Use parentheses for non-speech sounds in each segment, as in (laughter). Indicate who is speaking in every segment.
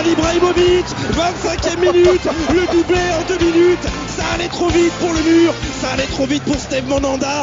Speaker 1: Zlatan Ibrahimovic 25e minute Le doublé en deux minutes. Ça allait trop vite pour le mur Ça allait trop vite pour Steve Monanda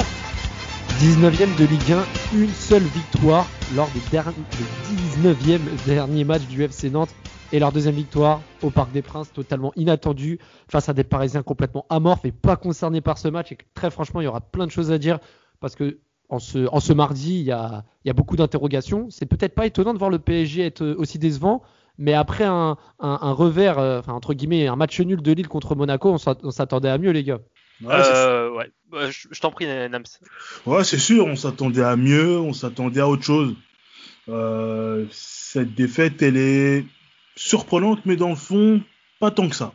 Speaker 2: 19ème de Ligue 1, une seule victoire lors des, derniers, des 19e derniers matchs du FC Nantes et leur deuxième victoire au Parc des Princes totalement inattendue face à des Parisiens complètement amorphes et pas concernés par ce match. Et très franchement il y aura plein de choses à dire parce que en ce, mardi il y a, il y a beaucoup d'interrogations. C'est peut-être pas étonnant de voir le PSG être aussi décevant mais après un, un, un revers euh, enfin entre guillemets un match nul de Lille contre Monaco on s'attendait à mieux les gars
Speaker 3: Ouais, euh, ouais. Je, je t'en prie, Nams.
Speaker 4: Ouais, c'est sûr, on s'attendait à mieux, on s'attendait à autre chose. Euh, cette défaite, elle est surprenante, mais dans le fond, pas tant que ça.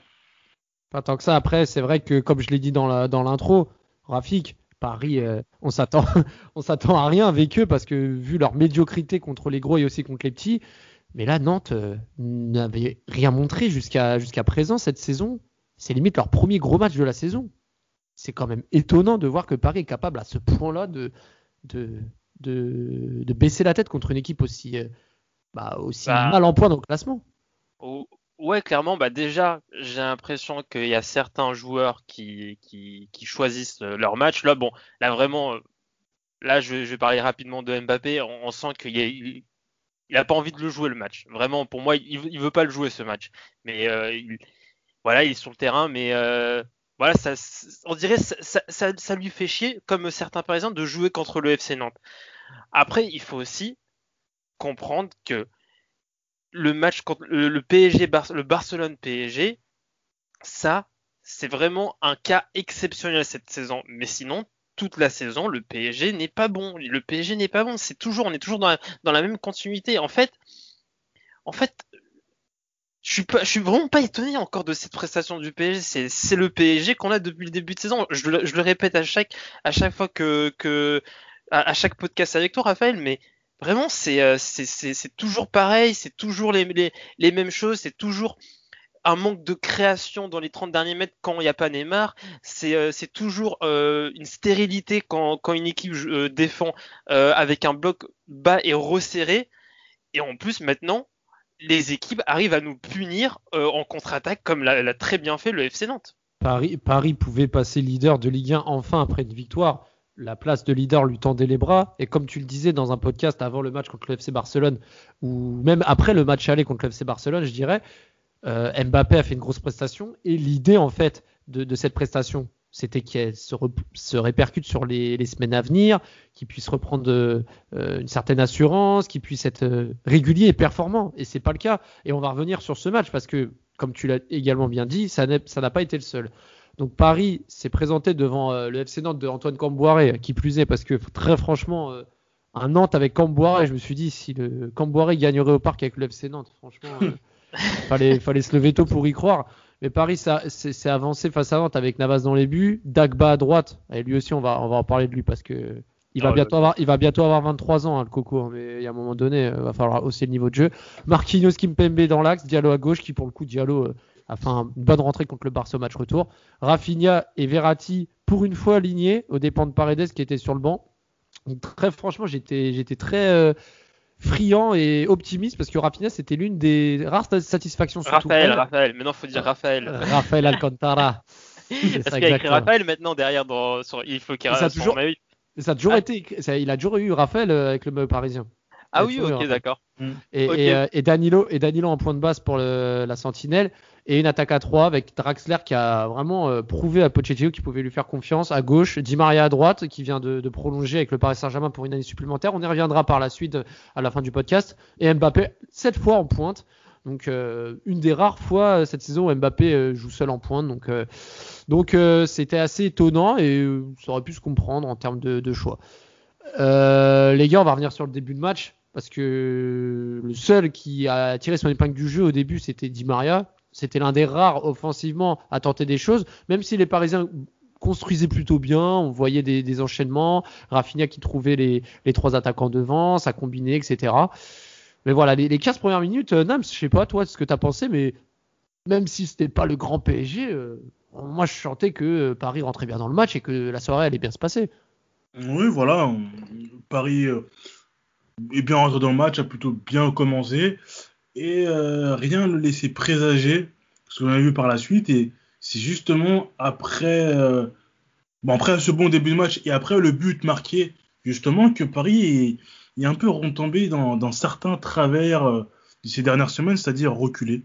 Speaker 2: Pas tant que ça. Après, c'est vrai que, comme je l'ai dit dans l'intro, dans Rafik, Paris, euh, on s'attend, (laughs) on s'attend à rien avec eux parce que vu leur médiocrité contre les gros et aussi contre les petits, mais là, Nantes euh, n'avait rien montré jusqu'à jusqu'à présent cette saison. C'est limite leur premier gros match de la saison c'est quand même étonnant de voir que Paris est capable à ce point-là de, de, de, de, baisser la tête contre une équipe aussi, bah, aussi bah, mal en point dans le classement.
Speaker 3: Ouais, clairement, bah déjà, j'ai l'impression qu'il y a certains joueurs qui, qui, qui, choisissent leur match. Là, bon, là vraiment, là, je, je vais parler rapidement de Mbappé. On, on sent qu'il a, il, a pas envie de le jouer le match. Vraiment, pour moi, il, il veut pas le jouer ce match. Mais euh, il, voilà, il est sur le terrain, mais euh, voilà, ça, on dirait ça, ça, lui fait chier, comme certains par exemple, de jouer contre le FC Nantes. Après, il faut aussi comprendre que le match contre le, PSG, le Barcelone PSG, ça, c'est vraiment un cas exceptionnel cette saison. Mais sinon, toute la saison, le PSG n'est pas bon. Le PSG n'est pas bon. C'est toujours, on est toujours dans la, dans la même continuité. En fait, en fait, je suis pas, je suis vraiment pas étonné encore de cette prestation du PSG. C'est, le PSG qu'on a depuis le début de saison. Je le, répète à chaque, à chaque fois que, que, à, chaque podcast avec toi, Raphaël, mais vraiment, c'est, c'est, c'est, c'est toujours pareil. C'est toujours les, les, les mêmes choses. C'est toujours un manque de création dans les 30 derniers mètres quand il n'y a pas Neymar. C'est, c'est toujours euh, une stérilité quand, quand une équipe euh, défend euh, avec un bloc bas et resserré. Et en plus, maintenant, les équipes arrivent à nous punir euh, en contre-attaque comme l'a très bien fait le FC Nantes.
Speaker 2: Paris, Paris pouvait passer leader de Ligue 1 enfin après une victoire. La place de leader lui tendait les bras. Et comme tu le disais dans un podcast avant le match contre le FC Barcelone, ou même après le match aller contre le FC Barcelone, je dirais, euh, Mbappé a fait une grosse prestation. Et l'idée en fait de, cette prestation, c'était qu'elle se, répercute sur les, semaines à venir, qu'il puisse reprendre euh, une certaine assurance, qu'il puisse être euh, régulier et performant. Et c'est pas le cas. Et on va revenir sur ce match parce que, comme tu l'as également bien dit, ça n'a pas été le seul. Donc Paris s'est présenté devant euh, le FC Nantes de Antoine Camboiré, qui plus est, parce que très franchement, euh, un Nantes avec Camboiré, je me suis dit si le Camboiré gagnerait au parc avec le FC Nantes, franchement, (laughs) fallait, fallait se lever tôt pour y croire. Mais Paris s'est avancé face à Nantes avec Navas dans les buts, Dagba à droite, et lui aussi on va, on va en parler de lui parce que il va, oh, bientôt, avoir, il va bientôt avoir 23 ans, hein, le Coco, hein, mais il y a un moment donné, il va falloir hausser le niveau de jeu. Marquinhos Kimpembe dans l'axe, Diallo à gauche, qui pour le coup, Diallo euh, a fait une bonne rentrée contre le Barça au match retour. Rafinha et Verratti, pour une fois alignés, aux dépens de Paredes qui était sur le banc. Donc, très franchement, j'étais très... Euh, friand et optimiste parce que Rafinha c'était l'une des rares satisfactions.
Speaker 3: Raphaël, Raphaël, maintenant faut dire Raphaël.
Speaker 2: Raphaël Alcantara. (laughs)
Speaker 3: parce qu'il a écrit Raphaël maintenant derrière dans, sur, il faut qu'il
Speaker 2: ça a toujours, ça a toujours ah. été, ça, il a toujours eu Raphaël euh, avec le parisien.
Speaker 3: Ah oui, ok, d'accord.
Speaker 2: Et, okay. et, euh, et, Danilo, et Danilo en point de base pour le, la Sentinelle et une attaque à 3 avec Draxler qui a vraiment euh, prouvé à Pochettino qu'il pouvait lui faire confiance à gauche, Di Maria à droite qui vient de, de prolonger avec le Paris Saint-Germain pour une année supplémentaire. On y reviendra par la suite à la fin du podcast. Et Mbappé cette fois en pointe. Donc euh, une des rares fois cette saison où Mbappé euh, joue seul en pointe. Donc euh, donc c'était assez étonnant et ça aurait pu se comprendre en termes de, de choix. les gars, on va revenir sur le début de match parce que le seul qui a tiré son épingle du jeu au début, c'était Di Maria. C'était l'un des rares offensivement à tenter des choses, même si les Parisiens construisait plutôt bien, on voyait des, enchaînements, Rafinha qui trouvait les, trois attaquants devant, ça combinait, etc. Mais voilà, les, les 15 premières minutes, euh, Nams, je sais pas toi ce que tu as pensé, mais même si c'était pas le grand PSG, euh, moi je sentais que euh, Paris rentrait bien dans le match et que la soirée allait bien se passer.
Speaker 4: Oui, voilà, Paris est bien rentré dans le match, a plutôt bien commencé. Et rien ne laissait présager ce qu'on a vu par la suite. Et c'est justement après, bon, après ce bon début de match et après le but marqué justement que Paris est, est un peu retombé dans, dans certains travers de ces dernières semaines, c'est-à-dire reculer.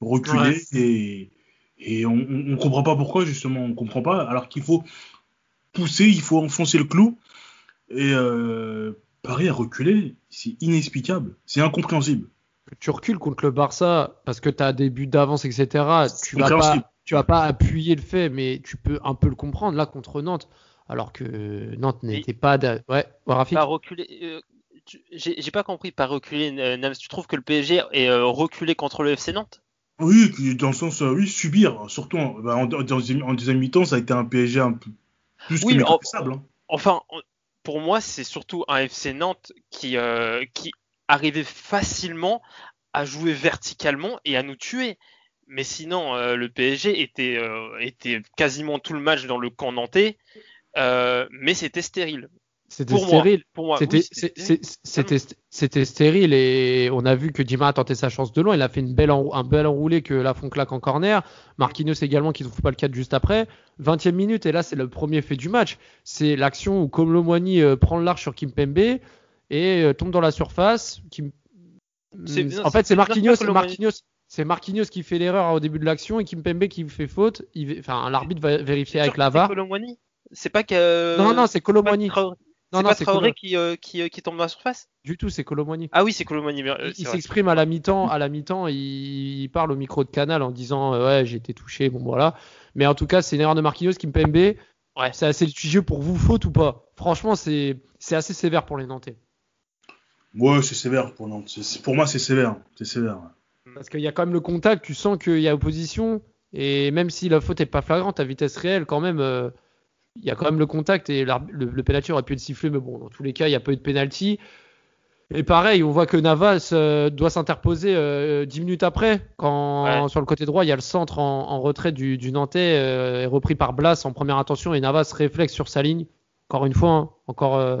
Speaker 4: Reculer et, et on, on comprend pas pourquoi justement on comprend pas. Alors qu'il faut pousser il faut enfoncer le clou. Et euh, Paris a reculé c'est inexplicable c'est incompréhensible
Speaker 2: tu recules contre le Barça parce que tu as des buts d'avance etc tu vas pas tu vas pas appuyer le fait mais tu peux un peu le comprendre là contre Nantes alors que Nantes n'était pas ouais
Speaker 3: Rafik pas reculer euh, j'ai pas compris par reculer euh, tu trouves que le PSG est euh, reculé contre le FC Nantes?
Speaker 4: Oui, dans le sens, euh, oui, subir. Surtout bah, en, deuxième mi-temps, ça a été un PSG un peu plus oui, que hein.
Speaker 3: Enfin, pour moi, c'est surtout un FC Nantes qui, euh, qui arrivait facilement à jouer verticalement et à nous tuer. Mais sinon, euh, le PSG était, était quasiment tout le match dans le camp nantais, mais c'était stérile.
Speaker 2: C'était stérile. c'était stérile et on a vu que Dima a tenté sa chance de loin. Il a fait une belle un bel enroulé que la font claque en corner. Marquinhos également qui ne trouve pas le cadre juste après. 20e minute et là c'est le premier fait du match. C'est l'action où Colomwani euh, prend le large sur Kimpembe et euh, tombe dans la surface. en fait c'est Marquinhos, c'est Marquinhos qui fait l'erreur au début de l'action et Kimpembe qui fait faute. enfin l'arbitre va vérifier avec la VAR.
Speaker 3: C'est pas que.
Speaker 2: Non non c'est Colomwani.
Speaker 3: C'est pas Traoré qui, euh, qui, euh, qui, tombe dans la surface
Speaker 2: Du tout, c'est Colomani.
Speaker 3: Ah oui, c'est Colomani.
Speaker 2: Euh, il s'exprime à la mi-temps, à la mi-temps, il, parle au micro de Canal en disant ouais j'ai été touché, bon voilà. Mais en tout cas, c'est une erreur de Marquinhos qui me PMB. Ouais. C'est assez litigieux pour vous, faute ou pas? Franchement, c'est assez sévère pour les Nantais.
Speaker 4: Ouais, c'est sévère pour Nantes. Pour moi, c'est sévère. C'est sévère.
Speaker 2: Parce qu'il y a quand même le contact, tu sens qu'il y a opposition. Et même si la faute est pas flagrante à vitesse réelle, quand même, il y a quand même le contact et le, le penalty aurait pu être sifflé, mais bon, dans tous les cas, il n'y a pas eu de penalty. Et pareil, on voit que Navas euh, doit s'interposer euh, 10 minutes après, quand sur le côté droit, il y a le centre en, retrait du, du Nantais, euh, repris par Blas en première intention, et Navas réflexe sur sa ligne. Encore une fois, hein, encore, euh,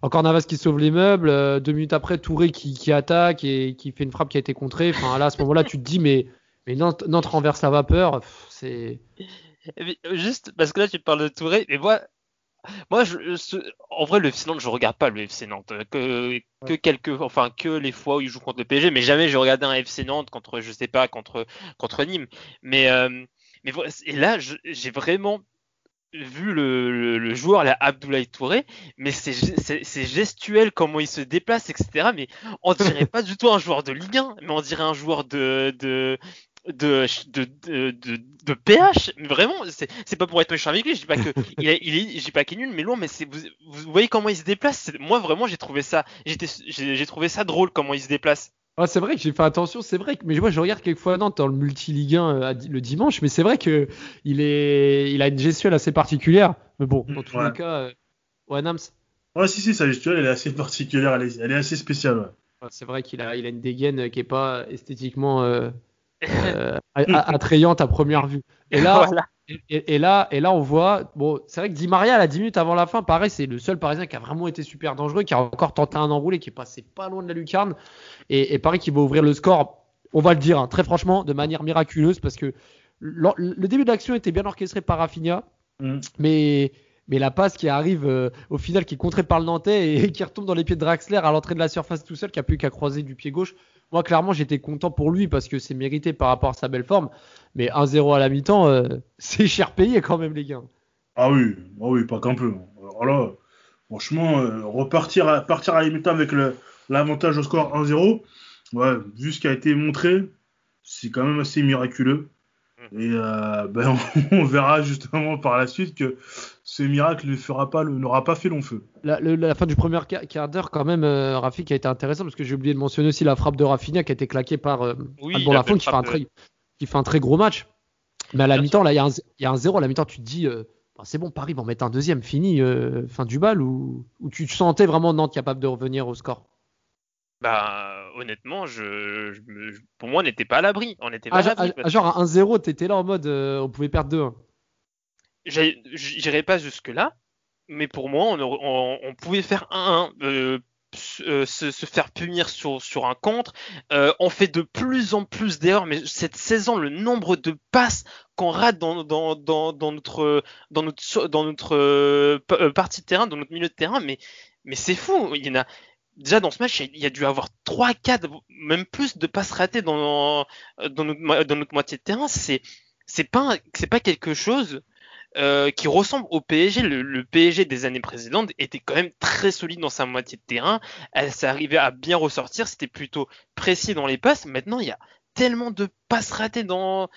Speaker 2: encore Navas qui sauve les meubles. deux minutes après, Touré qui, qui, attaque et qui fait une frappe qui a été contrée. Enfin, là, à ce moment-là, tu te dis, mais, mais Nantes, Nantes renverse la vapeur. C'est
Speaker 3: Juste parce que là, tu parles de Touré, mais moi, moi, je, en vrai, le FC Nantes, je regarde pas le FC Nantes. Que, que quelques, enfin, que les fois où il joue contre le PSG, mais jamais je regardais un FC Nantes contre, je sais pas, contre, contre Nîmes. Mais, euh, mais et là, j'ai vraiment vu le, le, joueur, là, Abdoulaye Touré, mais c'est gestuel, comment il se déplace, etc. Mais on dirait (laughs) pas du tout un joueur de Ligue 1, mais on dirait un joueur de, de, de, de, de, de, PH. Vraiment, c'est pas pour être méchant avec lui. Je dis pas que (laughs) il est, il est, pas qu'il est nul, mais loin. Mais c'est, vous, vous, voyez comment il se déplace. Moi, vraiment, j'ai trouvé ça, j'ai trouvé ça drôle comment il se déplace.
Speaker 2: Ah, c'est vrai que j'ai fait attention, c'est vrai que, mais moi je regarde quelquefois Nantes dans le multi-ligue 1 euh, le dimanche, mais c'est vrai que il est, il a une gestuelle assez particulière. Mais bon, dans tous les cas, euh... ouais, Nams.
Speaker 4: Ouais, si, si, sa gestuelle, elle est assez particulière, elle est, elle est assez spéciale.
Speaker 2: Ouais. c'est vrai qu'il a, il a une dégaine qui est pas esthétiquement euh, euh, (laughs) attrayante à première vue. Et là, et, là, et là, on voit. Bon, c'est vrai que Di Maria, à la 10 minutes avant la fin, pareil, c'est le seul Parisien qui a vraiment été super dangereux, qui a encore tenté un enroulé, qui est passé pas loin de la lucarne. Et, et Paris qui va ouvrir le score, on va le dire, hein, très franchement, de manière miraculeuse, parce que le, début de l'action était bien orchestré par Rafinha, mm. mais mais la passe qui arrive euh, au final qui est contrée par le Nantais et, (laughs) qui retombe dans les pieds de Draxler à l'entrée de la surface tout seul qui a plus qu'à croiser du pied gauche moi, clairement, j'étais content pour lui parce que c'est mérité par rapport à sa belle forme. Mais 1-0 à la mi-temps, euh, (laughs) c'est cher payé quand même, les gars.
Speaker 4: Ah oui, ah oui pas qu'un peu. Alors franchement, euh, repartir à, partir à la mi-temps avec l'avantage au score 1-0, ouais, vu ce qui a été montré, c'est quand même assez miraculeux. Et euh, ben, (laughs) on, verra justement par la suite que ce miracle ne fera pas, n'aura pas fait long feu.
Speaker 2: La, fin du premier quart, d'heure, quand même, euh, Rafik a été intéressant parce que j'ai oublié de mentionner aussi la frappe de Rafinha qui a été claquée par euh, oui, Lafont qui fait, un très, qui fait un très gros match. Mais à la mi-temps, là, il y, a un zéro à la mi-temps, tu te dis, c'est bon, Paris va en mettre un deuxième, fini, euh, fin du bal, ou, ou tu te sentais vraiment Nantes capable de revenir au score?
Speaker 3: Bah, honnêtement, je, je me- je- pour moi, on n'était pas à l'abri. On n'était pas
Speaker 2: ah,
Speaker 3: à
Speaker 2: genre- ah, à 1-0, t'étais là en mode euh, on pouvait perdre 2-1.
Speaker 3: J'ai- J'irai pas jusque-là, mais pour moi, on, on- on pouvait faire 1-1, euh, euh, se, se faire punir sur, sur un contre. Euh, on fait de plus en plus d'erreurs, mais cette saison, le nombre de passes qu'on rate dans, dans, dans, dans notre, dans notre, dans notre pa- partie de terrain, dans notre milieu de terrain, mais, mais c'est fou. Il y en a, déjà dans ce match, il y a- dû avoir 3, 4, même plus de passes ratées dans, mo- dans notre moitié de terrain. C'est, pas, pas quelque chose euh, qui ressemble au PSG. Le, PSG des années précédentes était quand même très solide dans sa moitié de terrain. Elle s'est arrivée à bien ressortir. C'était plutôt précis dans les passes. Maintenant, il y a tellement de passes ratées dans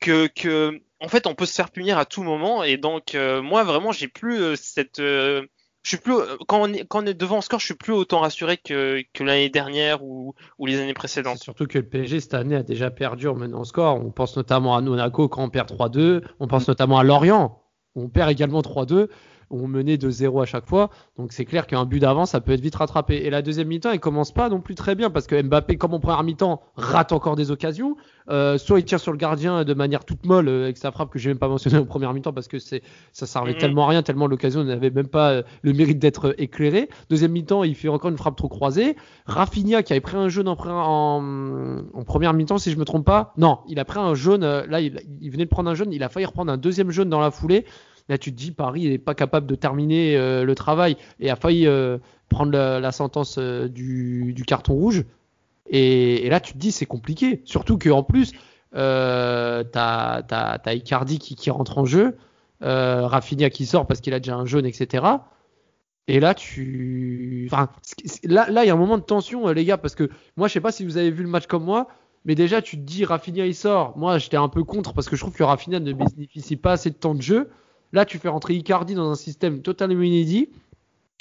Speaker 3: que, en fait, on peut se faire punir à tout moment. Et donc, euh, moi, vraiment, j'ai plus euh, cette euh, je suis plus euh, quand on est quand on est devant le score, je suis plus autant rassuré que, que l'année dernière ou, ou les années précédentes.
Speaker 2: surtout que le PSG cette année a déjà perdu en menant score. On pense notamment à Monaco quand on perd 3-2. On pense notamment à Lorient où on perd également 3-2. On menait de 0 à chaque fois. Donc c'est clair qu'un but d'avance, ça peut être vite rattrapé. Et la deuxième mi-temps, elle commence pas non plus très bien parce que Mbappé, comme en première mi-temps, rate encore des occasions. Euh, soit il tire sur le gardien de manière toute molle euh, avec sa frappe que j'ai même pas mentionné (laughs) en première mi-temps parce que c'est ça servait tellement à rien, tellement l'occasion n'avait même pas euh, le mérite d'être éclairé. Deuxième mi-temps, il fait encore une frappe trop croisée. Rafinha qui avait pris un jaune en, pre- en, en première mi-temps, si je me trompe pas. Non, il a pris un jaune. Là, il, il venait de prendre un jaune. Il a failli reprendre un deuxième jaune dans la foulée. Là, tu te dis, Paris n'est pas capable de terminer euh, le travail et a failli euh, prendre la, sentence euh, du, carton rouge. Et, là, tu te dis, c'est compliqué. Surtout qu'en plus, euh, t'as as, Icardi qui, rentre en jeu, Rafinha qui sort parce qu'il a déjà un jaune, etc. Et là, tu. Enfin, là, là, il y a un moment de tension, les gars, parce que moi, je sais pas si vous avez vu le match comme moi, mais déjà, tu te dis, Rafinha, il sort. Moi, j'étais un peu contre parce que je trouve que Rafinha ne bénéficie pas assez de temps de jeu. Là, tu fais rentrer Icardi dans un système totalement inédit.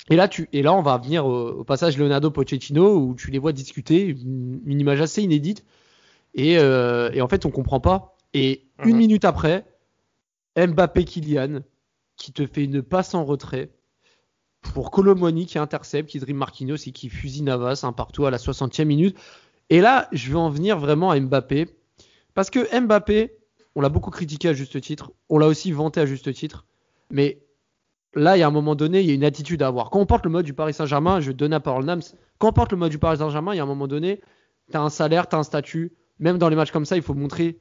Speaker 2: Et là, tu, et là, on va venir au, au passage Leonardo Pochettino où tu les vois discuter, une, une image assez inédite. Et, euh, et en fait, on comprend pas. Et une
Speaker 3: Mhm.
Speaker 2: minute après, Mbappé Kylian qui te fait une passe en retrait pour Colomwani qui intercepte, qui dribble Marquinhos et qui fusille Navas un partout à la 60e minute. Et là, je vais en venir vraiment à Mbappé. Parce que Mbappé, on l'a beaucoup critiqué à juste titre, on l'a aussi vanté à juste titre. Mais là, il y a un moment donné, il y a une attitude à avoir. Quand on porte le mode du Paris Saint-Germain, je donner la parole Nams, quand on porte le mode du Paris Saint-Germain, il y a un moment donné, tu as un salaire, tu as un statut. Même dans les matchs comme ça, il faut montrer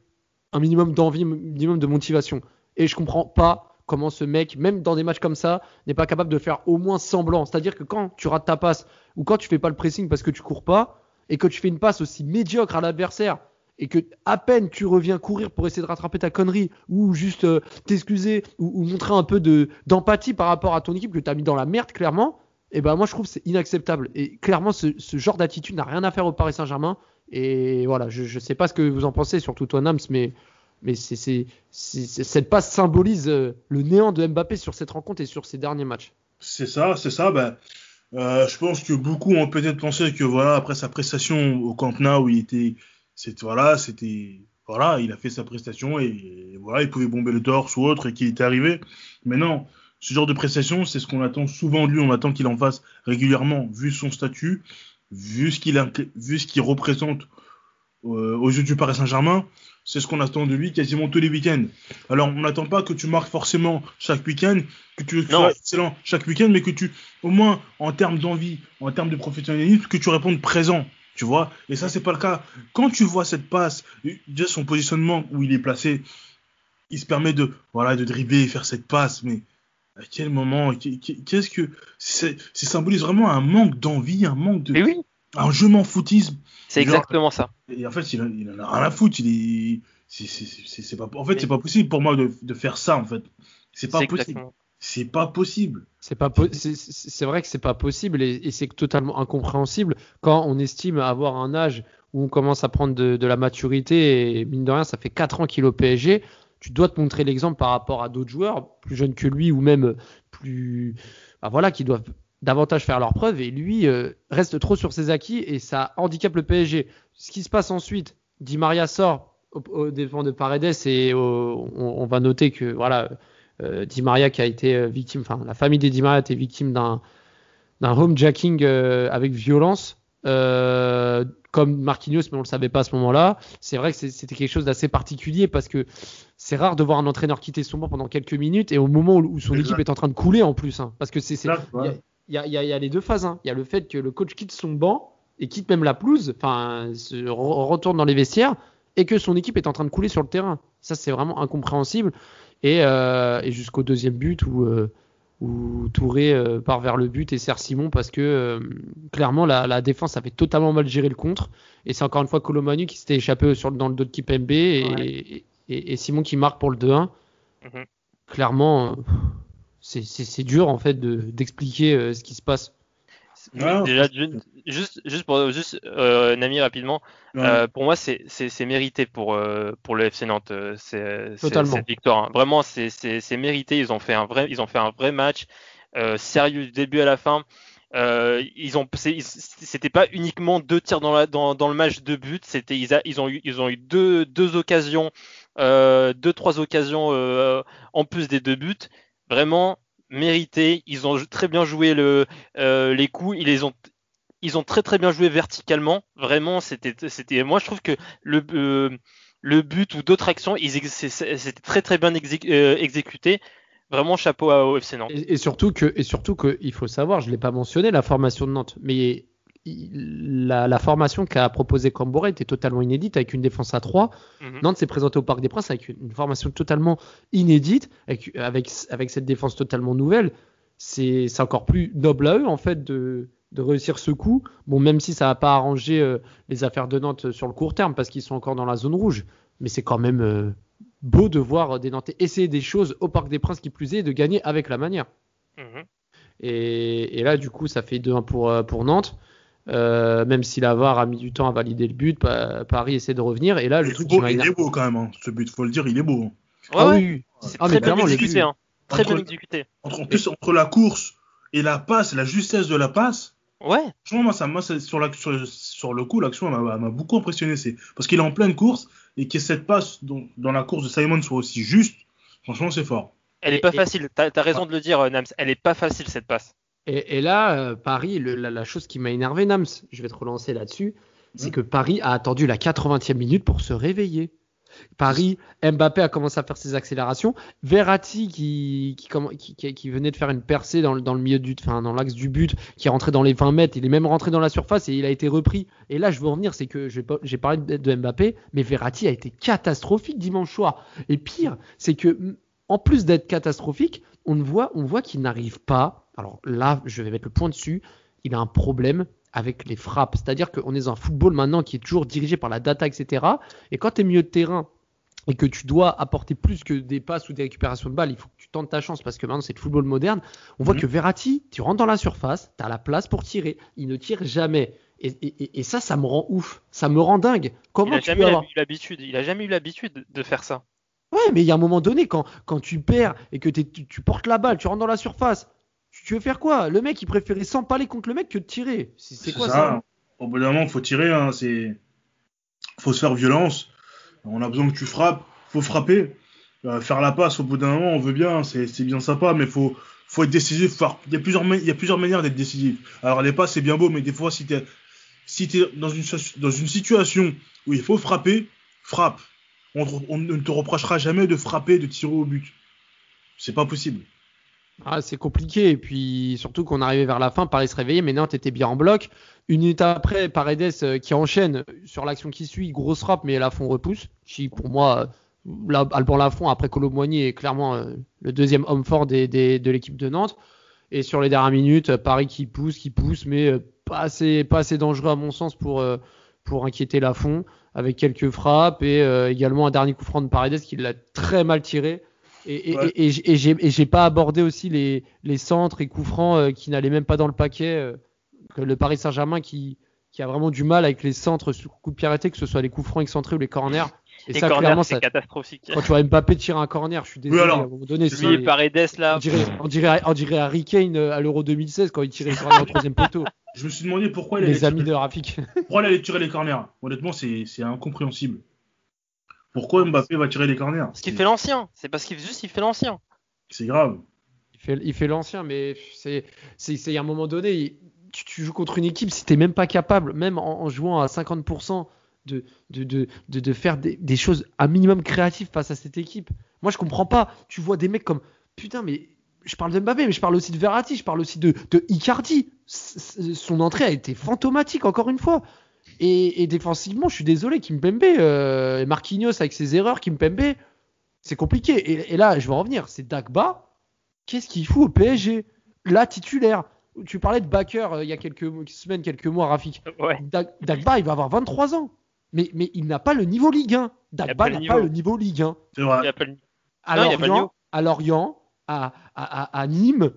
Speaker 2: un minimum d'envie, un minimum de motivation. Et je comprends pas comment ce mec, même dans des matchs comme ça, n'est pas capable de faire au moins semblant. C'est-à-dire que quand tu rates ta passe ou quand tu fais pas le pressing parce que tu cours pas et que tu fais une passe aussi médiocre à l'adversaire et que à peine tu reviens courir pour essayer de rattraper ta connerie ou juste euh, t'excuser ou, montrer un peu de d'empathie par rapport à ton équipe que tu as mis dans la merde clairement, et ben moi je trouve c'est inacceptable. Et clairement ce, genre d'attitude n'a rien à faire au Paris Saint-Germain. Et voilà, je, je sais pas ce que vous en pensez, surtout toi Nams, mais mais c'est, cette passe symbolise euh, le néant de Mbappé sur cette rencontre et sur ses derniers matchs.
Speaker 4: C'est ça, c'est ça. Ben, euh, je pense que beaucoup ont peut-être pensé que voilà, après sa prestation au Camp Nou, il était, c'était voilà, c'était voilà, il a fait sa prestation et, et voilà, il pouvait bomber le torse ou autre et qu'il était arrivé. Mais non, ce genre de prestation, c'est ce qu'on attend souvent de lui. On attend qu'il en fasse régulièrement, vu son statut, vu ce qu'il vu ce qu'il représente euh, aux yeux du Paris Saint-Germain. C'est ce qu'on attend de lui quasiment tous les week-ends. Alors, on n'attend pas que tu marques forcément chaque week-end, que tu sois
Speaker 3: Non.
Speaker 4: excellent chaque week-end, mais que tu, au moins, en termes d'envie, en termes de professionnalisme, que tu répondes présent. Tu vois Et ça, c'est pas le cas. Quand tu vois cette passe, déjà son positionnement où il est placé, il se permet de, voilà, de dribbler et faire cette passe, mais à quel moment qu'est- Qu'est-ce que. C'est symbolise vraiment un manque d'envie, un manque de.
Speaker 3: Oui,
Speaker 4: Un je m'en foutisme.
Speaker 3: c'est exactement ça.
Speaker 4: Et en fait, il, il en a rien à foutre. Il est. c'est- c'est- c'est- c'est pas, en fait, c'est pas possible pour moi de, de faire ça, en fait. C'est pas possible.
Speaker 3: exactement.
Speaker 4: C'est pas possible.
Speaker 2: C'est pas c'est- vrai que c'est pas possible et, c'est totalement incompréhensible quand on estime avoir un âge où on commence à prendre de, la maturité et mine de rien ça fait 4 ans qu'il est au PSG. Tu dois te montrer l'exemple par rapport à d'autres joueurs plus jeunes que lui ou même plus bah voilà qui doivent davantage faire leurs preuves et lui euh, reste trop sur ses acquis et ça handicape le PSG. Ce qui se passe ensuite, Di Maria sort au, au défend de Paredes et on, on va noter que voilà Di Maria qui a été euh, victime, enfin la famille des Di Maria a été victime d'un homejacking euh, avec violence, euh, comme Marquinhos, mais on le savait pas à ce moment-là. C'est vrai que c'était quelque chose d'assez particulier parce que c'est rare de voir un entraîneur quitter son banc pendant quelques minutes et au moment où, son équipe est en train de couler en plus, hein, parce que c'est il y,
Speaker 4: ouais.
Speaker 2: a- il y a- il y a- il y a les deux phases. hein. Il y a le fait que le coach quitte son banc et quitte même la pelouse, enfin se re- retourne dans les vestiaires et que son équipe est en train de couler sur le terrain. Ça c'est vraiment incompréhensible. Et, euh, et jusqu'au deuxième but où, euh, où Touré euh, part vers le but et sert Simon parce que clairement la, la défense avait totalement mal géré le contre. Et c'est encore une fois Colomani qui s'était échappé sur, dans le dos de Kipembe et,
Speaker 3: Ouais.
Speaker 2: et, et- et Simon qui marque pour le 2-1.
Speaker 3: Mhm.
Speaker 2: Clairement, c'est- dur en fait de- d'expliquer ce qui se passe.
Speaker 3: Déjà, juste, juste pour juste euh, Nami rapidement, euh, pour moi c'est c'est c'est mérité pour euh, pour le FC Nantes euh, c'est- cette victoire. hein. Vraiment c'est c'est c'est mérité. Ils ont fait un vrai ils ont fait un vrai match sérieux du début à la fin. Euh, ils ont c'est- c'était pas uniquement deux tirs dans la dans, dans le match de but. C'était ils, a- ils ont eu ils ont eu deux deux occasions euh, deux trois occasions euh, en plus des deux buts. Vraiment mérité. Ils ont très bien joué euh, les coups, ils les ont ils ont très très bien joué verticalement. Vraiment, c'était c'était moi je trouve que le euh, le but ou d'autres actions, c'était très très bien euh, exécuté. Vraiment chapeau à au FC Nantes.
Speaker 2: Et, et surtout que, et surtout que, il faut savoir, je l'ai pas mentionné la formation de Nantes, mais la, la formation qu'a proposée Cambora était totalement inédite avec une défense à 3
Speaker 3: Mhm.
Speaker 2: Nantes s'est présenté au Parc des Princes avec une, une formation totalement inédite, avec, avec, avec cette défense totalement nouvelle. C'est encore plus noble à eux, en fait, de, de réussir ce coup. Bon, même si ça va pas arranger euh, les affaires de Nantes sur le court terme, parce qu'ils sont encore dans la zone rouge. Mais c'est quand même euh, beau de voir des Nantais essayer des choses au Parc des Princes, qui plus est, et de gagner avec la manière.
Speaker 3: Mhm.
Speaker 2: Et, et là, du coup, ça fait 2-1 pour, euh, pour Nantes. Euh, même si la VAR a mis du temps à valider le but, Pa- Paris essaie de revenir. Et là, le
Speaker 4: Il est
Speaker 2: truc
Speaker 4: beau, il est beau quand même, hein. ce but, faut le dire, il est beau.
Speaker 2: Ah
Speaker 3: ouais,
Speaker 2: oui, oui.
Speaker 3: c'est
Speaker 2: Ah,
Speaker 3: très bien exécuté. Hein. Très
Speaker 4: Entre-
Speaker 3: bien exécuté.
Speaker 4: Entre, en plus, entre la course et la passe, la justesse de la passe,
Speaker 3: Ouais.
Speaker 4: franchement, moi, ça, moi ça- sur, la, sur, sur le coup, l'action m'a beaucoup impressionné. C'est parce qu'il est en pleine course et que cette passe dans, dans la course de Simon soit aussi juste, franchement, c'est fort.
Speaker 3: Elle est pas
Speaker 2: et-
Speaker 3: facile. T'as as raison de le dire, euh, Nams. Elle est pas facile cette passe.
Speaker 2: Et, et là, euh, Paris, le- la, la chose qui m'a énervé, Nams, je vais te relancer là-dessus, c'est
Speaker 4: Mhm.
Speaker 2: que Paris a attendu la 80e minute pour se réveiller. Paris, Mbappé a commencé à faire ses accélérations. Verratti qui, qui, comm- qui, qui- qui venait de faire une percée dans, le- dans le milieu du, enfin, dans l'axe du but, qui est rentré dans les 20 mètres. Il est même rentré dans la surface et il a été repris. Et là, je veux en venir, c'est que j'ai parlé de, Mbappé, mais Verratti a été catastrophique dimanche soir. Et pire, c'est que en plus d'être catastrophique, on voit, on voit qu'il n'arrive pas. Alors là, je vais mettre le point dessus. Il a un problème avec les frappes. C'est-à-dire qu'on est dans un football maintenant qui est toujours dirigé par la data, etc. Et quand tu es milieu de terrain et que tu dois apporter plus que des passes ou des récupérations de balles, il faut que tu tentes ta chance parce que maintenant c'est le football moderne. On voit
Speaker 4: Mhm.
Speaker 2: que Verratti, tu rentres dans la surface, tu as la place pour tirer, il ne tire jamais. Et, et- et- et ça, ça me rend ouf, ça me rend dingue.
Speaker 3: Il
Speaker 2: Comment
Speaker 3: a
Speaker 2: tu
Speaker 3: jamais
Speaker 2: peux avoir...
Speaker 3: eu l'habitude. Il a jamais eu l'habitude de faire ça.
Speaker 2: Ouais, mais il y a un moment donné, quand, quand tu perds et que t'es- tu, tu portes la balle, tu rentres dans la surface, tu, tu veux faire quoi? Le mec, il préférait s'empaler contre le mec que de tirer. C'est quoi ça,
Speaker 4: Au bout d'un moment, faut tirer, hein, c'est, faut se faire violence. On a besoin que tu frappes, faut frapper. Euh, faire la passe, au bout d'un moment, on veut bien, c'est bien sympa, mais faut, faut être décisif. faut Il y a plusieurs, il y a plusieurs manières d'être décisif. Alors les passes, c'est bien beau, mais des fois, si t'es, si t'es dans une, dans une situation où il faut frapper, frappe. On, ne te reprochera jamais de frapper, de tirer au but. C'est pas possible.
Speaker 2: Ah, c'est compliqué. Et puis, surtout qu'on arrivait vers la fin, Paris se réveillait, mais Nantes était bien en bloc. Une minute après, Paredes euh, qui enchaîne sur l'action qui suit, grosse frappe, mais Lafont repousse. Qui, pour moi, euh, là, Alban Lafont, après Colomboigny, est clairement euh, le deuxième homme fort de l'équipe de Nantes. Et sur les dernières minutes, Paris qui pousse, qui pousse, mais pas assez, pas assez dangereux à mon sens pour, pour inquiéter Lafont, avec quelques frappes et euh, également un dernier coup franc de Paredes qui l'a très mal tiré. Et, et,
Speaker 4: Ouais.
Speaker 2: et, et j'ai- pas abordé aussi les, les centres et coups francs euh, qui n'allaient même pas dans le paquet. euh, que le Paris Saint-Germain qui, qui a vraiment du mal avec les centres sur coup de pied arrêté, que ce soit les coups francs excentrés ou les corners. Et
Speaker 3: Les
Speaker 2: ça,
Speaker 3: corners,
Speaker 2: clairement,
Speaker 3: c'est catastrophique.
Speaker 2: quand tu vois Mbappé tirer un corner, je suis désolé,
Speaker 4: alors,
Speaker 2: à un moment donné,
Speaker 3: Lui
Speaker 2: c'est-
Speaker 3: et Paredes là.
Speaker 2: on dirait, on, dirait, on dirait Harry Kane à l'Euro 2016 quand il tirait le corner au troisième poteau.
Speaker 4: Je me suis demandé pourquoi il allait,
Speaker 2: Les amis
Speaker 4: tirer,
Speaker 2: de Rafik. (laughs)
Speaker 4: pourquoi il allait tirer les corners. Honnêtement, c'est incompréhensible. Pourquoi Mbappé va tirer les corners
Speaker 3: Parce qu'il fait l'ancien. C'est parce qu'il juste il fait l'ancien.
Speaker 4: C'est grave.
Speaker 2: Il fait, il fait l'ancien, mais c'est, à un moment donné, il- tu, tu joues contre une équipe, si t'es même pas capable, même en, en jouant à 50%, de, de, de, de, de faire des, des choses un minimum créatives face à cette équipe. Moi, je comprends pas. Tu vois des mecs comme, putain, mais je parle de Mbappé, mais je parle aussi de Verratti, je parle aussi de, de Icardi. S- Son entrée a été fantomatique, encore une fois. Et, et défensivement, je suis désolé, Kimpembe, euh, et Marquinhos avec ses erreurs, Kimpembe, c'est compliqué. Et, et là, je vais en revenir, c'est Dagba. Qu'est-ce qu'il fout au PSG Là, titulaire. Tu parlais de Bakker euh, il y a quelques semaines, quelques mois, Rafik.
Speaker 3: Ouais.
Speaker 2: Dag- Dagba, il va avoir 23 ans. Mais, mais il n'a pas le niveau Ligue 1. Dagba n'a pas le niveau Ligue 1.
Speaker 4: C'est
Speaker 3: Il
Speaker 4: vrai.
Speaker 3: appelle
Speaker 2: À
Speaker 3: Non, il y a pas le
Speaker 2: Lorient,
Speaker 3: niveau.
Speaker 2: à, Lorient à, à, à- à Nîmes,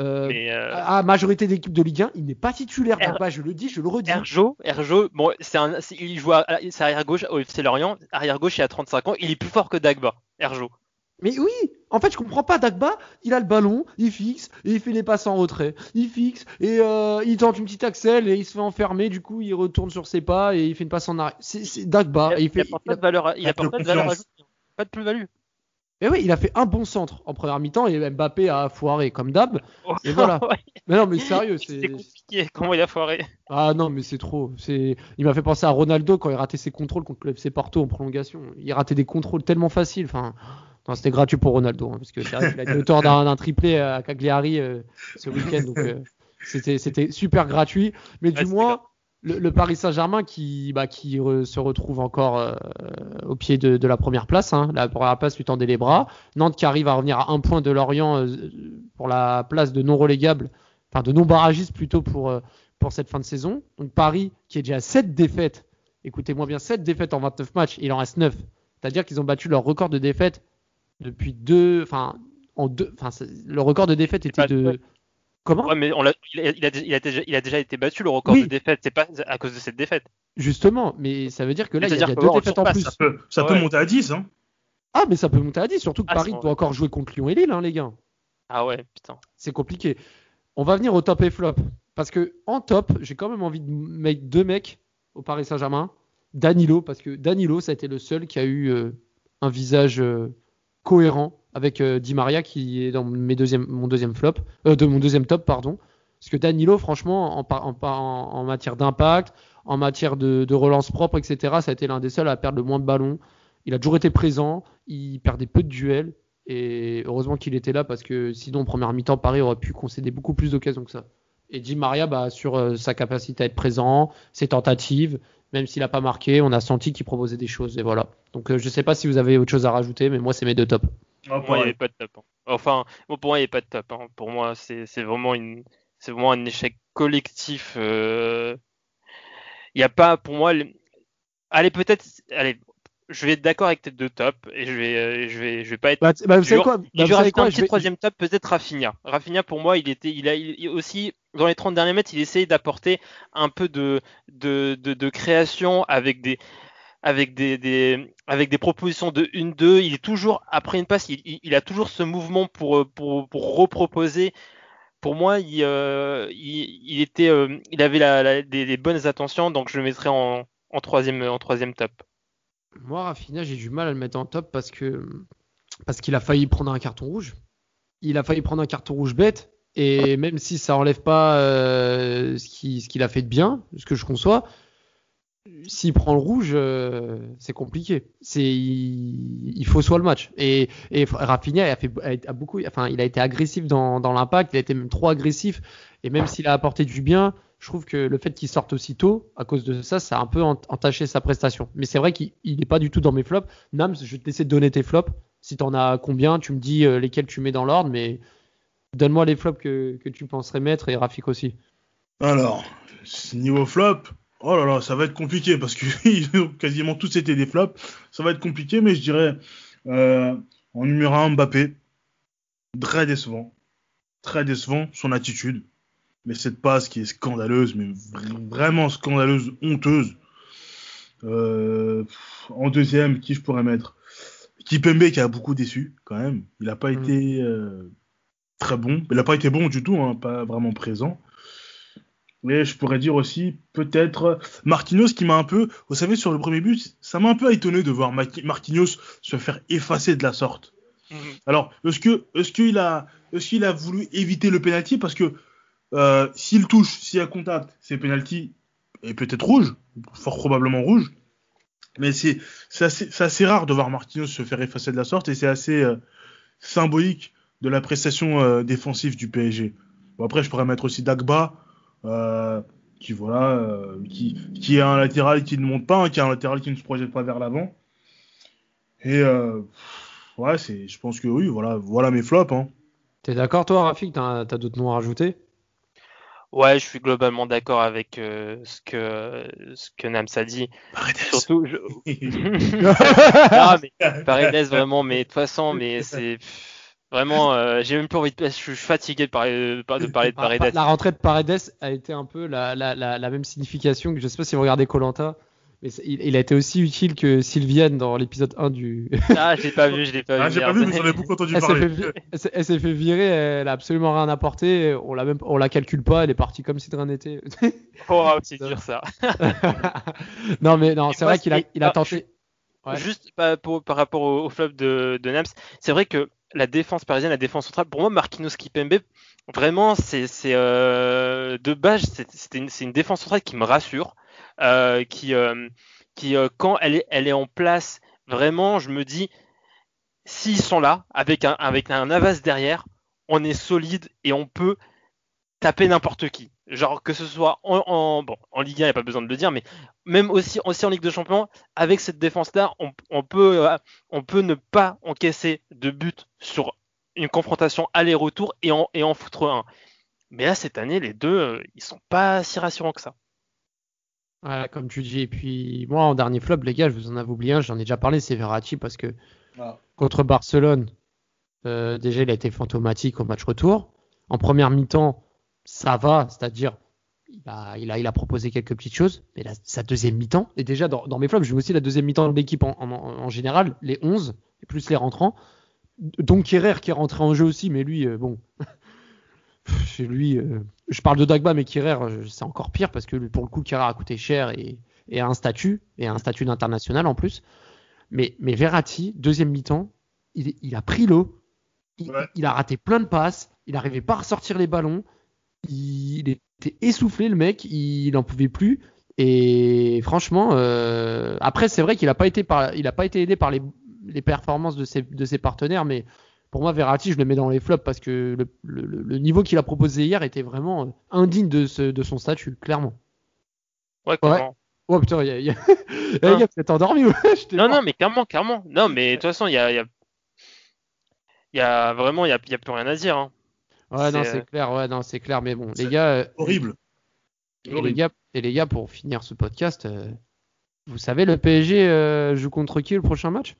Speaker 2: euh,
Speaker 3: mais euh,
Speaker 2: à, à majorité d'équipes de Ligue 1, il n'est pas titulaire.
Speaker 3: Er-
Speaker 2: je le dis, je le redis.
Speaker 3: Erjo, Erjo, bon, c'est un, c'est- il joue à, c'est arrière gauche au FC Lorient, arrière gauche il a 35 ans, il est plus fort que Dagba, Erjo.
Speaker 2: Mais oui, en fait, je comprends pas. Dagba, il a le ballon, il fixe et il fait les passes en retrait. Il fixe et euh, il tente une petite axelle et il se fait enfermer. Du coup, il retourne sur ses pas et il fait une passe en arrière. C'est c'est Dagba.
Speaker 3: il,
Speaker 2: et il fait,
Speaker 3: apporte
Speaker 2: il a-
Speaker 3: pas de valeur, il pas de valeur ajoutée, pas de plus-value.
Speaker 2: Mais oui, il a fait un bon centre en première mi-temps et Mbappé a foiré comme d'hab. Et voilà. (laughs) Mais non, mais sérieux, (laughs)
Speaker 3: c'est compliqué, comment il a foiré.
Speaker 2: Ah non, mais c'est trop. C'est. Il m'a fait penser à Ronaldo quand il ratait ses contrôles contre le FC Porto en prolongation. Il ratait des contrôles tellement faciles. Enfin, non, c'était gratuit pour Ronaldo hein, parce que c'est vrai qu'il a été auteur d'un triplé à Cagliari euh, ce week-end. Donc euh, c'était c'était super gratuit. Mais du
Speaker 3: Ouais,
Speaker 2: moins. Le, le Paris Saint-Germain qui, bah, qui re- se retrouve encore euh, au pied de, de la première place. Hein. La première place lui tendait les bras. Nantes qui arrive à revenir à un point de Lorient euh, pour la place de non relégable, enfin de non barragiste plutôt pour, euh, pour cette fin de saison. Donc Paris qui est déjà à 7 défaites. Écoutez-moi bien, 7 défaites en 29 matchs, il en reste 9. C'est-à-dire qu'ils ont battu leur record de défaites depuis deux. Enfin, en deux. Enfin, le record de défaites était de. Comment
Speaker 3: Ouais, mais on il, a, il a- il a déjà, il a déjà été battu le record
Speaker 2: Oui.
Speaker 3: de défaite, c'est pas à cause de cette défaite.
Speaker 2: Justement, mais ça veut dire que là, il y a, deux défaites en plus.
Speaker 4: Ça peut, ça peut
Speaker 3: Ouais.
Speaker 4: monter à 10. Hein.
Speaker 2: Ah, mais ça peut monter à 10, surtout que
Speaker 3: Ah,
Speaker 2: Paris doit encore jouer contre Lyon et Lille, hein, les gars.
Speaker 3: Ah ouais, putain.
Speaker 2: C'est compliqué. On va venir au top et flop. Parce que en top, j'ai quand même envie de mettre deux mecs au Paris Saint-Germain. Danilo, parce que Danilo, ça a été le seul qui a eu euh, un visage euh, cohérent avec euh, Di Maria, qui est dans mes deuxième, mon deuxième flop, euh, de mon deuxième top, pardon. Parce que Danilo, franchement, en, en, en- matière d'impact, en matière de, relance propre, etc., ça a été l'un des seuls à perdre le moins de ballons. Il a toujours été présent, il perdait peu de duels. Et heureusement qu'il était là parce que sinon, première mi-temps, Paris aurait pu concéder beaucoup plus d'occasions que ça. Et Di Maria, bah, sur euh, sa capacité à être présent, ses tentatives, même s'il n'a pas marqué, on a senti qu'il proposait des choses. Et voilà. Donc, euh, je sais pas si vous avez autre chose à rajouter, mais moi, c'est mes deux tops.
Speaker 3: Pour moi, il n'y avait pas de top. hein. Enfin, bon, pour moi, il n'y avait pas de top. hein. Pour moi, c'est c'est vraiment une, c'est vraiment un échec collectif. euh. Il n'y a pas, pour moi, le- allez peut-être, allez, je vais être d'accord avec tes deux tops et je vais, euh, je vais, je vais pas être.
Speaker 2: Bah, bah,
Speaker 3: dur.
Speaker 2: quoi
Speaker 3: Et
Speaker 2: Bah,
Speaker 3: je vais
Speaker 2: quoi
Speaker 3: un petit
Speaker 2: vais-
Speaker 3: troisième top, peut-être Rafinha. Rafinha, pour moi, il était, il a, il- aussi dans les 30 derniers mètres, il essayait d'apporter un peu de, de, de, de création avec des, avec des, des, avec des propositions de 1-2. Il est toujours, après une passe, il, il- il a toujours ce mouvement pour, euh, pour, pour reproposer. Pour moi, il, euh, il, il était, euh, il avait la, la- des, des bonnes attentions, donc je le mettrais en, en, troisième, en troisième top.
Speaker 2: Moi, Rafinha, j'ai du mal à le mettre en top parce que parce qu'il a failli prendre un carton rouge. Il a failli prendre un carton rouge bête. Et même si ça enlève pas euh, ce qu'il a fait de bien, ce que je conçois, s'il prend le rouge, euh, c'est compliqué. C'est il, faut soit le match. Et, et Rafinha a fait a beaucoup, enfin il a été agressif dans, dans l'impact, il a été même trop agressif. Et même s'il a apporté du bien, je trouve que le fait qu'il sorte aussi tôt, à cause de ça, ça a un peu ent- entaché sa prestation. Mais c'est vrai qu'il n'est pas du tout dans mes flops. Nams, je vais te laisser donner tes flops. Si tu en as combien, tu me dis euh, lesquels tu mets dans l'ordre, mais donne-moi les flops que, tu penserais mettre et Rafik aussi.
Speaker 4: Alors, niveau flop, oh là là, ça va être compliqué parce que (laughs) quasiment tous été des flops. Ça va être compliqué, mais je dirais euh, en numéro 1, Mbappé. Très décevant. Très décevant, son attitude. Mais cette passe qui est scandaleuse, mais vr- vraiment scandaleuse, honteuse. Euh, en deuxième, qui je pourrais mettre? Kipembe qui a beaucoup déçu quand même. Il n'a pas
Speaker 2: Mm.
Speaker 4: été euh, très bon. Il n'a pas été bon du tout, hein, pas vraiment présent. Et je pourrais dire aussi peut-être Marquinhos qui m'a un peu, vous savez, sur le premier but, ça m'a un peu étonné de voir Marquinhos se faire effacer de la sorte.
Speaker 3: Mhm.
Speaker 4: Alors, est-ce que est-ce qu'il a est-ce qu'il a voulu éviter le penalty? Parce que euh, s'il touche, s'il y a contact, c'est penalty et peut-être rouge, fort probablement rouge. Mais c'est assez, rare de voir Marquinhos se faire effacer de la sorte et c'est assez euh, symbolique de la prestation euh, défensive du PSG. Bon, après, je pourrais mettre aussi Dagba, qui voilà, qui, est un latéral qui ne monte pas, hein, qui est un latéral qui ne se projette pas vers l'avant. Et ouais, je pense que oui, voilà, voilà mes flops. Hein.
Speaker 2: T'es d'accord, toi, Rafik? T'as t'as d'autres noms à rajouter?
Speaker 3: Ouais, je suis globalement d'accord avec euh, ce que ce que Nams a dit. Surtout, je... (laughs) non, mais Paredes vraiment, mais de toute façon, mais c'est vraiment, euh, j'ai même plus envie de, je suis fatigué de parler de, de parler de Paredes.
Speaker 2: La rentrée de Paredes a été un peu la, la, la, la même signification que je sais pas si vous regardez Colanta, mais il, il a été aussi utile que Sylviane dans l'épisode 1 du.
Speaker 3: Ah, je l'ai pas vu, je l'ai pas
Speaker 4: Ah,
Speaker 3: vu.
Speaker 4: j'ai pas vu, mais j'en ai beaucoup entendu
Speaker 2: Elle s'est fait,
Speaker 4: parler.
Speaker 2: elle s'est- fait virer, elle a absolument rien apporté, on la même, on la calcule pas, elle est partie comme si de rien n'était. (laughs)
Speaker 3: Oh, (laughs) c'est dur ça. (laughs)
Speaker 2: non mais non, c'est
Speaker 3: moi,
Speaker 2: vrai qu'il a, il a
Speaker 3: ah,
Speaker 2: tenté. Ouais.
Speaker 3: Juste par, pour- par rapport au, au flop de, de Nams, c'est vrai que la défense parisienne, la défense centrale, pour moi, Marquinhos Kipembe, vraiment, c'est c'est, euh, de base, c'est une, c'est une défense centrale qui me rassure, euh, qui, euh, qui euh, quand elle est, en place, vraiment, je me dis, s'ils sont là, avec un, avec un Navas derrière, on est solide et on peut taper n'importe qui. Genre que ce soit en, Ligue 1, il n'y a pas besoin de le dire, mais même aussi, aussi en Ligue de Champions, avec cette défense-là, on, on peut, euh, on peut ne pas encaisser de but sur une confrontation aller-retour et en, et en foutre un. Mais là, cette année, les deux, euh, ils sont pas si rassurants que ça.
Speaker 2: Ouais, comme tu dis. Et puis, moi, en dernier flop, les gars, je vous en avais oublié un, j'en ai déjà parlé, c'est Verratti, parce que
Speaker 4: Ah.
Speaker 2: contre Barcelone, euh, déjà, il a été fantomatique au match retour. En première mi-temps, ça va, c'est-à-dire, il a, il, a, il a proposé quelques petites choses, mais la- sa deuxième mi-temps, et déjà, dans, dans mes flops, je veux aussi la deuxième mi-temps de l'équipe en, en, en général, les 11, et plus les rentrants. Donc, Kerrer qui est rentré en jeu aussi, mais lui, euh, bon. Chez lui, euh, je parle de Dagba, mais Kerrer, euh, c'est encore pire parce que pour le coup, Kerrer a coûté cher et, et a un statut, et a un statut d'international en plus. Mais, mais Verratti, deuxième mi-temps, il, il a pris l'eau, il,
Speaker 4: Ouais.
Speaker 2: il a raté plein de passes, il n'arrivait pas à ressortir les ballons, il, il était essoufflé le mec, il n'en pouvait plus. Et franchement, euh, après c'est vrai qu'il n'a pas été par, il a pas été aidé par les, les performances de ses, de ses partenaires, mais pour moi Verratti je le mets dans les flops parce que le, le- le niveau qu'il a proposé hier était vraiment euh, indigne de, ce- de son statut, clairement.
Speaker 3: Ouais, clairement.
Speaker 2: Oh putain, il y a, il y a... (laughs) Eh,
Speaker 3: Non.
Speaker 2: les gars, vous êtes endormis ou Je t'ai
Speaker 3: Non, non, mais clairement, clairement. Non, mais de toute façon, il y a, il y a, y a vraiment, il y a, plus rien à dire. hein.
Speaker 2: Ouais, non,
Speaker 3: c'est, euh,
Speaker 2: clair, ouais, non, c'est clair, mais bon, les gars, euh,
Speaker 4: Horrible.
Speaker 2: Et les, gars, et les gars, pour finir ce podcast, euh, vous savez, le PSG euh, joue contre qui le prochain match?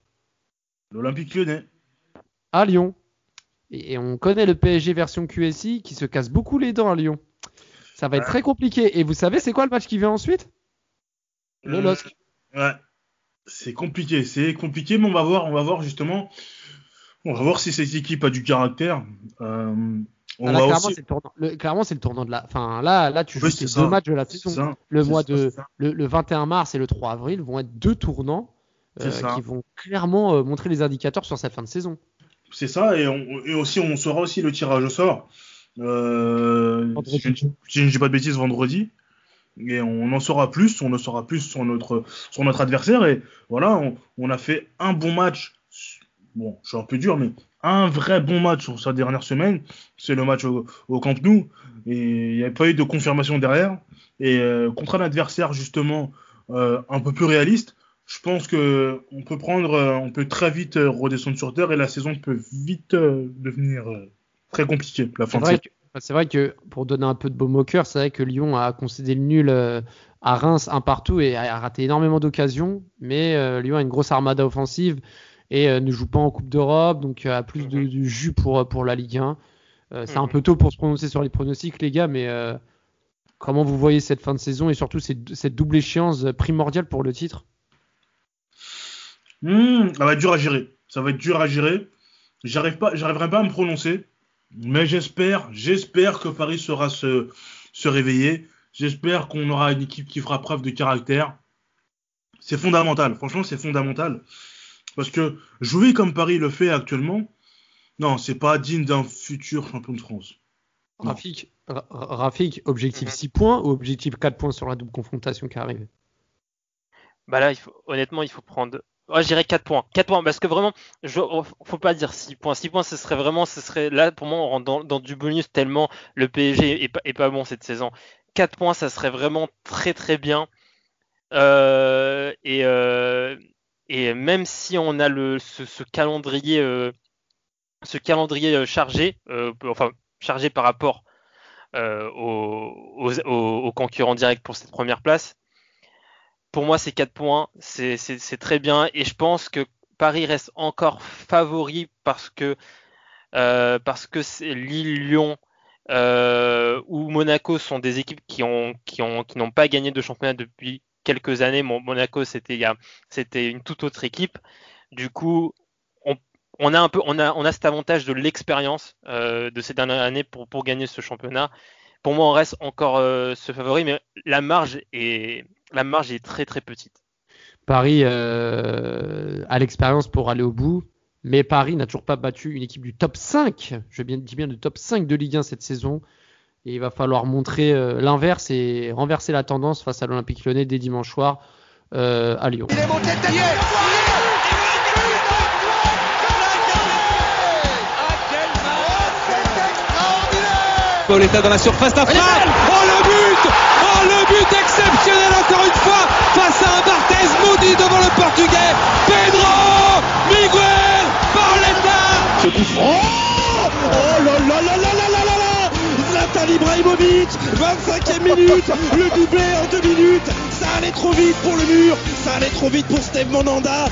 Speaker 4: L'Olympique lyonnais.
Speaker 2: À Lyon. Et, et on connaît le PSG version QSI qui se casse beaucoup les dents à Lyon. Ça va être
Speaker 4: Ouais.
Speaker 2: très compliqué. Et vous savez, c'est quoi le match qui vient ensuite? Le
Speaker 4: Euh,
Speaker 2: LOSC.
Speaker 4: Ouais. C'est compliqué, c'est compliqué, mais on va voir, on va voir justement, on va voir si cette équipe a du caractère. Euh, on
Speaker 2: Ah, là,
Speaker 4: va
Speaker 2: clairement,
Speaker 4: aussi.
Speaker 2: c'est le tournant. le- clairement, c'est le tournant de la. Enfin, là, là, tu
Speaker 4: Oui,
Speaker 2: joues deux matchs de la saison. Le mois
Speaker 4: ça,
Speaker 2: de le, le 21 mars et le 3 avril vont être deux tournants euh, qui vont clairement euh, montrer les indicateurs sur cette fin de saison.
Speaker 4: C'est ça, et, on, et aussi on saura aussi le tirage au sort. Euh, si je ne si je ne dis pas de bêtises, vendredi. Et on en saura plus, on en saura plus sur notre, sur notre adversaire. Et voilà, on, on a fait un bon match. Bon, je suis un peu dur, mais un vrai bon match sur sa dernière semaine. C'est le match au, au Camp Nou. Et il n'y a pas eu de confirmation derrière. Et euh, contre un adversaire, justement, euh, un peu plus réaliste, je pense que on peut prendre, euh, on peut très vite euh, redescendre sur terre et la saison peut vite euh, devenir très compliquée. La fin
Speaker 2: C'est
Speaker 4: de
Speaker 2: vrai,
Speaker 4: saison.
Speaker 2: que, c'est vrai que pour donner un peu de baume au cœur, c'est vrai que Lyon a concédé le nul à Reims un partout et a raté énormément d'occasions. Mais Lyon a une grosse armada offensive et ne joue pas en Coupe d'Europe, donc a plus de,
Speaker 4: Mhm.
Speaker 2: de jus pour, pour la Ligue 1. Euh, c'est un
Speaker 3: Mhm.
Speaker 2: peu tôt pour se prononcer sur les pronostics, les gars, mais comment vous voyez cette fin de saison et surtout cette double échéance primordiale pour le titre?
Speaker 4: Hmm, ça va être dur à gérer. Ça va être dur à gérer. J'arrive pas, j'arriverai pas à me prononcer, mais j'espère, j'espère que Paris sera se, se réveiller. J'espère qu'on aura une équipe qui fera preuve de caractère. C'est fondamental. Franchement, c'est fondamental. Parce que jouer comme Paris le fait actuellement, Non, c'est pas digne d'un futur champion de France. Non.
Speaker 2: Rafik, Ra- Rafik, objectif
Speaker 3: Mhm.
Speaker 2: 6 points ou objectif 4 points sur la double confrontation qui arrive
Speaker 3: Bah là, il faut, honnêtement, il faut prendre. Ouais, je dirais 4 points. 4 points, parce que vraiment, je, faut pas dire 6 points. 6 points, ce serait vraiment, ce serait là, pour moi, on rentre dans, du bonus tellement le PSG est pas, bon cette saison. 4 points, ça serait vraiment très très bien. Euh, et, euh, et même si on a le, ce, calendrier, ce calendrier euh, chargé, enfin, chargé par rapport aux concurrents directs pour cette première place, pour moi, c'est 4 points, c'est très bien. Et je pense que Paris reste encore favori parce que, euh, parce que Lille, Lyon euh, ou Monaco sont des équipes qui ont qui ont qui n'ont pas gagné de championnat depuis quelques années. Mon- Monaco, c'était une toute autre équipe. Du coup, on, a un peu on a on a cet avantage de l'expérience euh, de ces dernières années pour pour gagner ce championnat. Pour moi, on reste encore euh, ce favori, mais la marge est la marge est très très petite.
Speaker 2: Paris euh, a l'expérience pour aller au bout, mais Paris n'a toujours pas battu une équipe du top 5, je dis bien du top 5 de Ligue 1 cette saison. Et il va falloir montrer euh, l'inverse et renverser la tendance face à l'Olympique Lyonnais dès dimanche soir euh, à Lyon.
Speaker 5: Il est monté de tête. Il est
Speaker 6: Pauletta dans la surface. Oh le but Oh le but exceptionnel encore une fois face à un Devant le portugais. Pedro Miguel Pauletta
Speaker 1: franc. Oh là là là là là là là là. Zlatan Ibrahimovic 25e minute. Le doublé en deux minutes. Ça allait trop vite pour le mur. Ça allait trop vite pour Steve Monanda